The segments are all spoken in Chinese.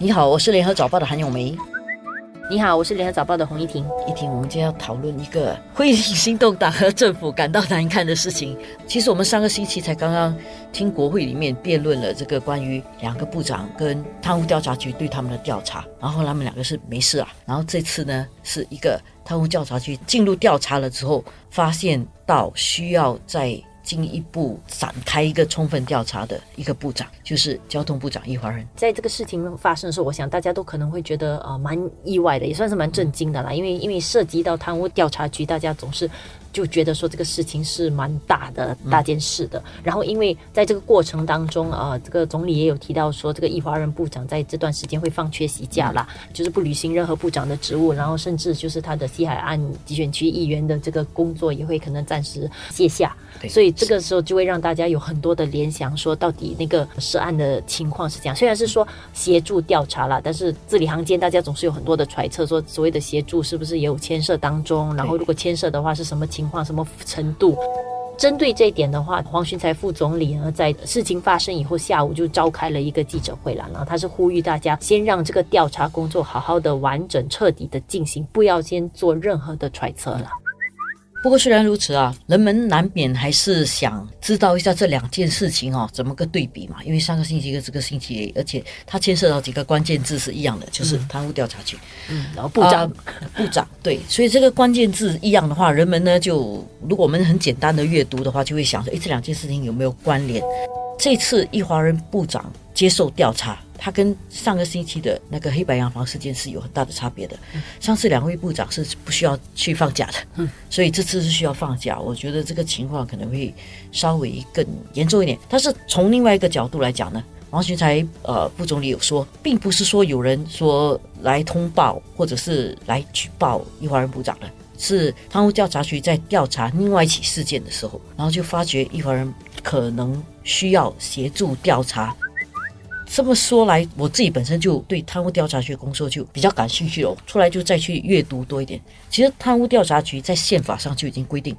你好，我是联合早报的韩永梅。你好，我是联合早报的洪一婷。一婷，我们今天要讨论一个会令心动党和政府感到难堪的事情。其实我们上个星期才刚刚听国会里面辩论了这个关于两个部长跟贪污调查局对他们的调查，然后他们两个是没事啊。然后这次呢，是一个贪污调查局进入调查了之后，发现到需要在。进一步展开一个充分调查的一个部长，就是交通部长易华人。在这个事情发生的时候，我想大家都可能会觉得啊蛮意外的，也算是蛮震惊的啦。因为因为涉及到贪污调查局，大家总是。就觉得说这个事情是蛮大的大件事的，然后因为在这个过程当中啊，这个总理也有提到说，这个易华人部长在这段时间会放缺席假啦，就是不履行任何部长的职务，然后甚至就是他的西海岸集选区议员的这个工作也会可能暂时卸下，所以这个时候就会让大家有很多的联想，说到底那个涉案的情况是这样，虽然是说协助调查了，但是字里行间大家总是有很多的揣测，说所谓的协助是不是也有牵涉当中，然后如果牵涉的话是什么？情况什么程度？针对这一点的话，黄循才副总理呢，在事情发生以后，下午就召开了一个记者会了。然后他是呼吁大家，先让这个调查工作好好的、完整、彻底的进行，不要先做任何的揣测了。不过虽然如此啊，人们难免还是想知道一下这两件事情哦，怎么个对比嘛？因为上个星期跟这个星期，而且它牵涉到几个关键字是一样的，就是贪污调查局。嗯，然后部长，部长对，所以这个关键字一样的话，人们呢就如果我们很简单的阅读的话，就会想说，哎，这两件事情有没有关联？这次易华人部长接受调查。他跟上个星期的那个黑白洋房事件是有很大的差别的。上次两位部长是不需要去放假的，所以这次是需要放假。我觉得这个情况可能会稍微更严重一点。但是从另外一个角度来讲呢，王群才呃副总理有说，并不是说有人说来通报或者是来举报易华人部长的，是贪污调查局在调查另外一起事件的时候，然后就发觉易华人可能需要协助调查。这么说来，我自己本身就对贪污调查局工作就比较感兴趣了。出来就再去阅读多一点。其实贪污调查局在宪法上就已经规定，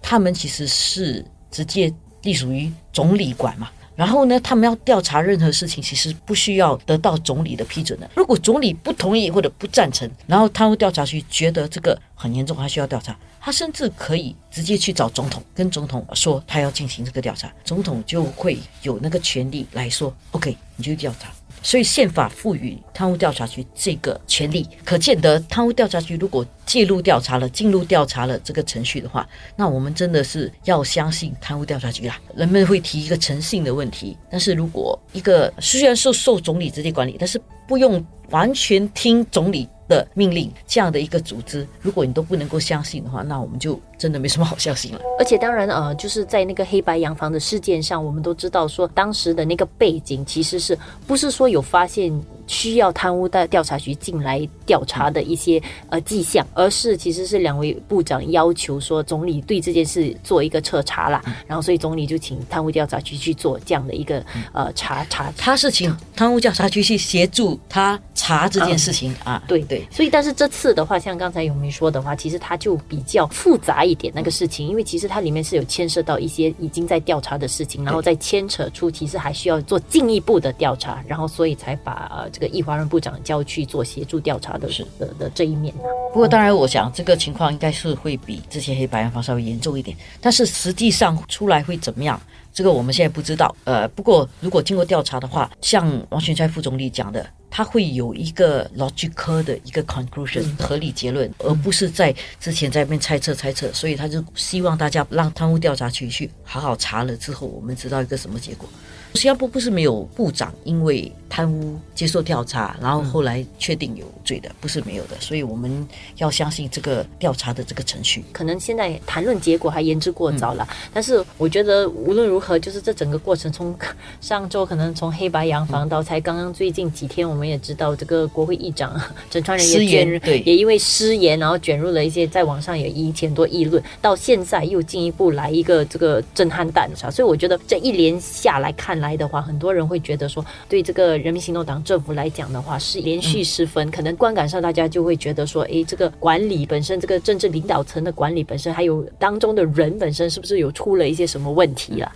他们其实是直接隶属于总理管嘛。然后呢，他们要调查任何事情，其实不需要得到总理的批准的。如果总理不同意或者不赞成，然后贪污调查局觉得这个很严重，他需要调查，他甚至可以直接去找总统，跟总统说他要进行这个调查，总统就会有那个权利来说，OK，你就调查。所以宪法赋予贪污调查局这个权利，可见得贪污调查局如果介入调查了、进入调查了这个程序的话，那我们真的是要相信贪污调查局啦。人们会提一个诚信的问题，但是如果一个虽然受受总理直接管理，但是不用完全听总理。的命令这样的一个组织，如果你都不能够相信的话，那我们就真的没什么好相信了。而且当然呃，就是在那个黑白洋房的事件上，我们都知道说当时的那个背景其实是不是说有发现需要贪污的调查局进来调查的一些呃迹象，而是其实是两位部长要求说总理对这件事做一个彻查啦，然后所以总理就请贪污调查局去做这样的一个呃查查，他是请贪污调查局去协助他查这件事情啊，对。对，所以但是这次的话，像刚才永明说的话，其实它就比较复杂一点那个事情，因为其实它里面是有牵涉到一些已经在调查的事情，然后再牵扯出其实还需要做进一步的调查，然后所以才把呃这个易华润部长叫去做协助调查的的的这一面。啊不过当然，我想这个情况应该是会比这些黑白洋房稍微严重一点，但是实际上出来会怎么样，这个我们现在不知道。呃，不过如果经过调查的话，像王全才副总理讲的。他会有一个 logical 的一个 conclusion 合理结论，而不是在之前在那边猜测猜测，所以他就希望大家让贪污调查局去好好查了之后，我们知道一个什么结果。新加坡不是没有部长因为贪污接受调查，然后后来确定有罪的，不是没有的，所以我们要相信这个调查的这个程序。可能现在谈论结果还言之过早了，但是我觉得无论如何，就是这整个过程从上周可能从黑白洋房到才刚刚最近几天，我们也知道这个国会议长 陈川仁也卷对，也因为失言，然后卷入了一些在网上也引起很多议论，到现在又进一步来一个这个震撼弹，所以我觉得这一连下来看。来的话，很多人会觉得说，对这个人民行动党政府来讲的话，是连续失分。可能观感上，大家就会觉得说，哎，这个管理本身，这个政治领导层的管理本身，还有当中的人本身，是不是有出了一些什么问题了？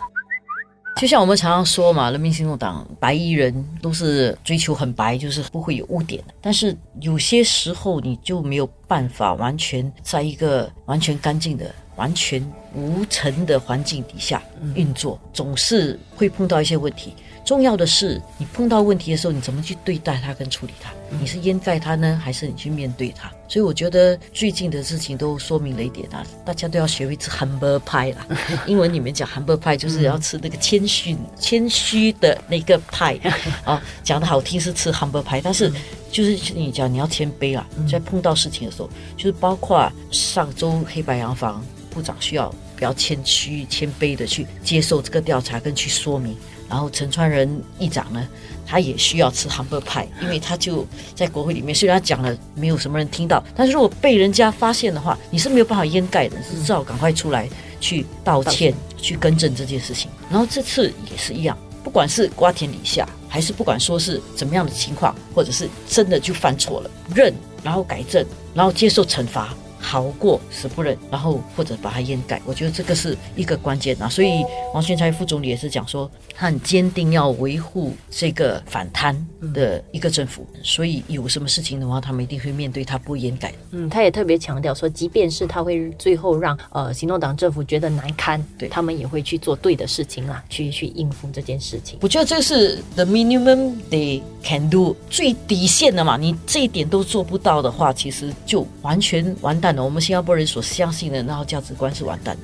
就像我们常常说嘛，人民行动党白衣人都是追求很白，就是不会有污点的。但是有些时候你就没有办法完全在一个完全干净的、完全无尘的环境底下运作，总是会碰到一些问题。重要的是，你碰到问题的时候，你怎么去对待它跟处理它？你是掩盖它呢，还是你去面对它？所以我觉得最近的事情都说明了一点啊，大家都要学会吃 humble pie 啦。英文里面讲 humble pie 就是要吃那个谦虚、谦虚的那个派 啊。讲的好听是吃 humble pie，但是就是你讲你要谦卑啊，在碰到事情的时候，就是包括上周黑白洋房部长需要比较谦虚、谦卑的去接受这个调查跟去说明。然后陈川仁议长呢，他也需要吃 humble pie，因为他就在国会里面，虽然他讲了没有什么人听到，但是如果被人家发现的话，你是没有办法掩盖的，是只好赶快出来去道歉，去更正这件事情。然后这次也是一样，不管是瓜田李下，还是不管说是怎么样的情况，或者是真的就犯错了，认，然后改正，然后接受惩罚。好过死不认，然后或者把它掩盖，我觉得这个是一个关键啊。所以王宣才副总理也是讲说，他很坚定要维护这个反贪的一个政府，所以有什么事情的话，他们一定会面对，他不掩盖。嗯，他也特别强调说，即便是他会最后让呃行动党政府觉得难堪，对他们也会去做对的事情啦，去去应付这件事情。我觉得这是 the minimum they can do 最底线的嘛，你这一点都做不到的话，其实就完全完蛋。我们新加坡人所相信的那套价值观是完蛋的。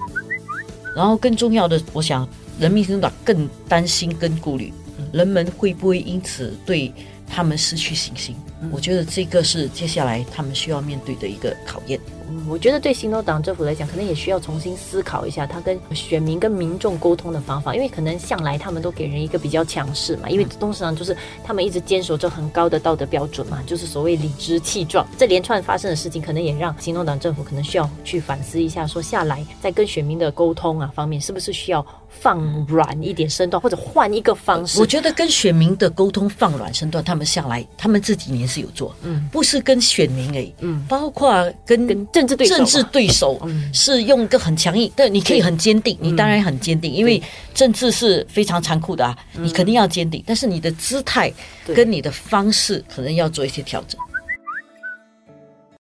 然后更重要的，我想人民政党更担心、跟顾虑，人们会不会因此对他们失去信心？我觉得这个是接下来他们需要面对的一个考验。嗯，我觉得对新东党政府来讲，可能也需要重新思考一下他跟选民、跟民众沟通的方法，因为可能向来他们都给人一个比较强势嘛，因为东市长就是他们一直坚守着很高的道德标准嘛，就是所谓理直气壮。这连串发生的事情，可能也让新东党政府可能需要去反思一下，说下来在跟选民的沟通啊方面，是不是需要放软一点身段，或者换一个方式？我觉得跟选民的沟通放软身段，他们下来他们这几年是有做，嗯，不是跟选民而已，嗯，包括跟跟政治对手政治对手是用一个很强硬，但你可以很坚定，你当然很坚定，因为政治是非常残酷的啊，你肯定要坚定，但是你的姿态跟你的方式可能要做一些调整。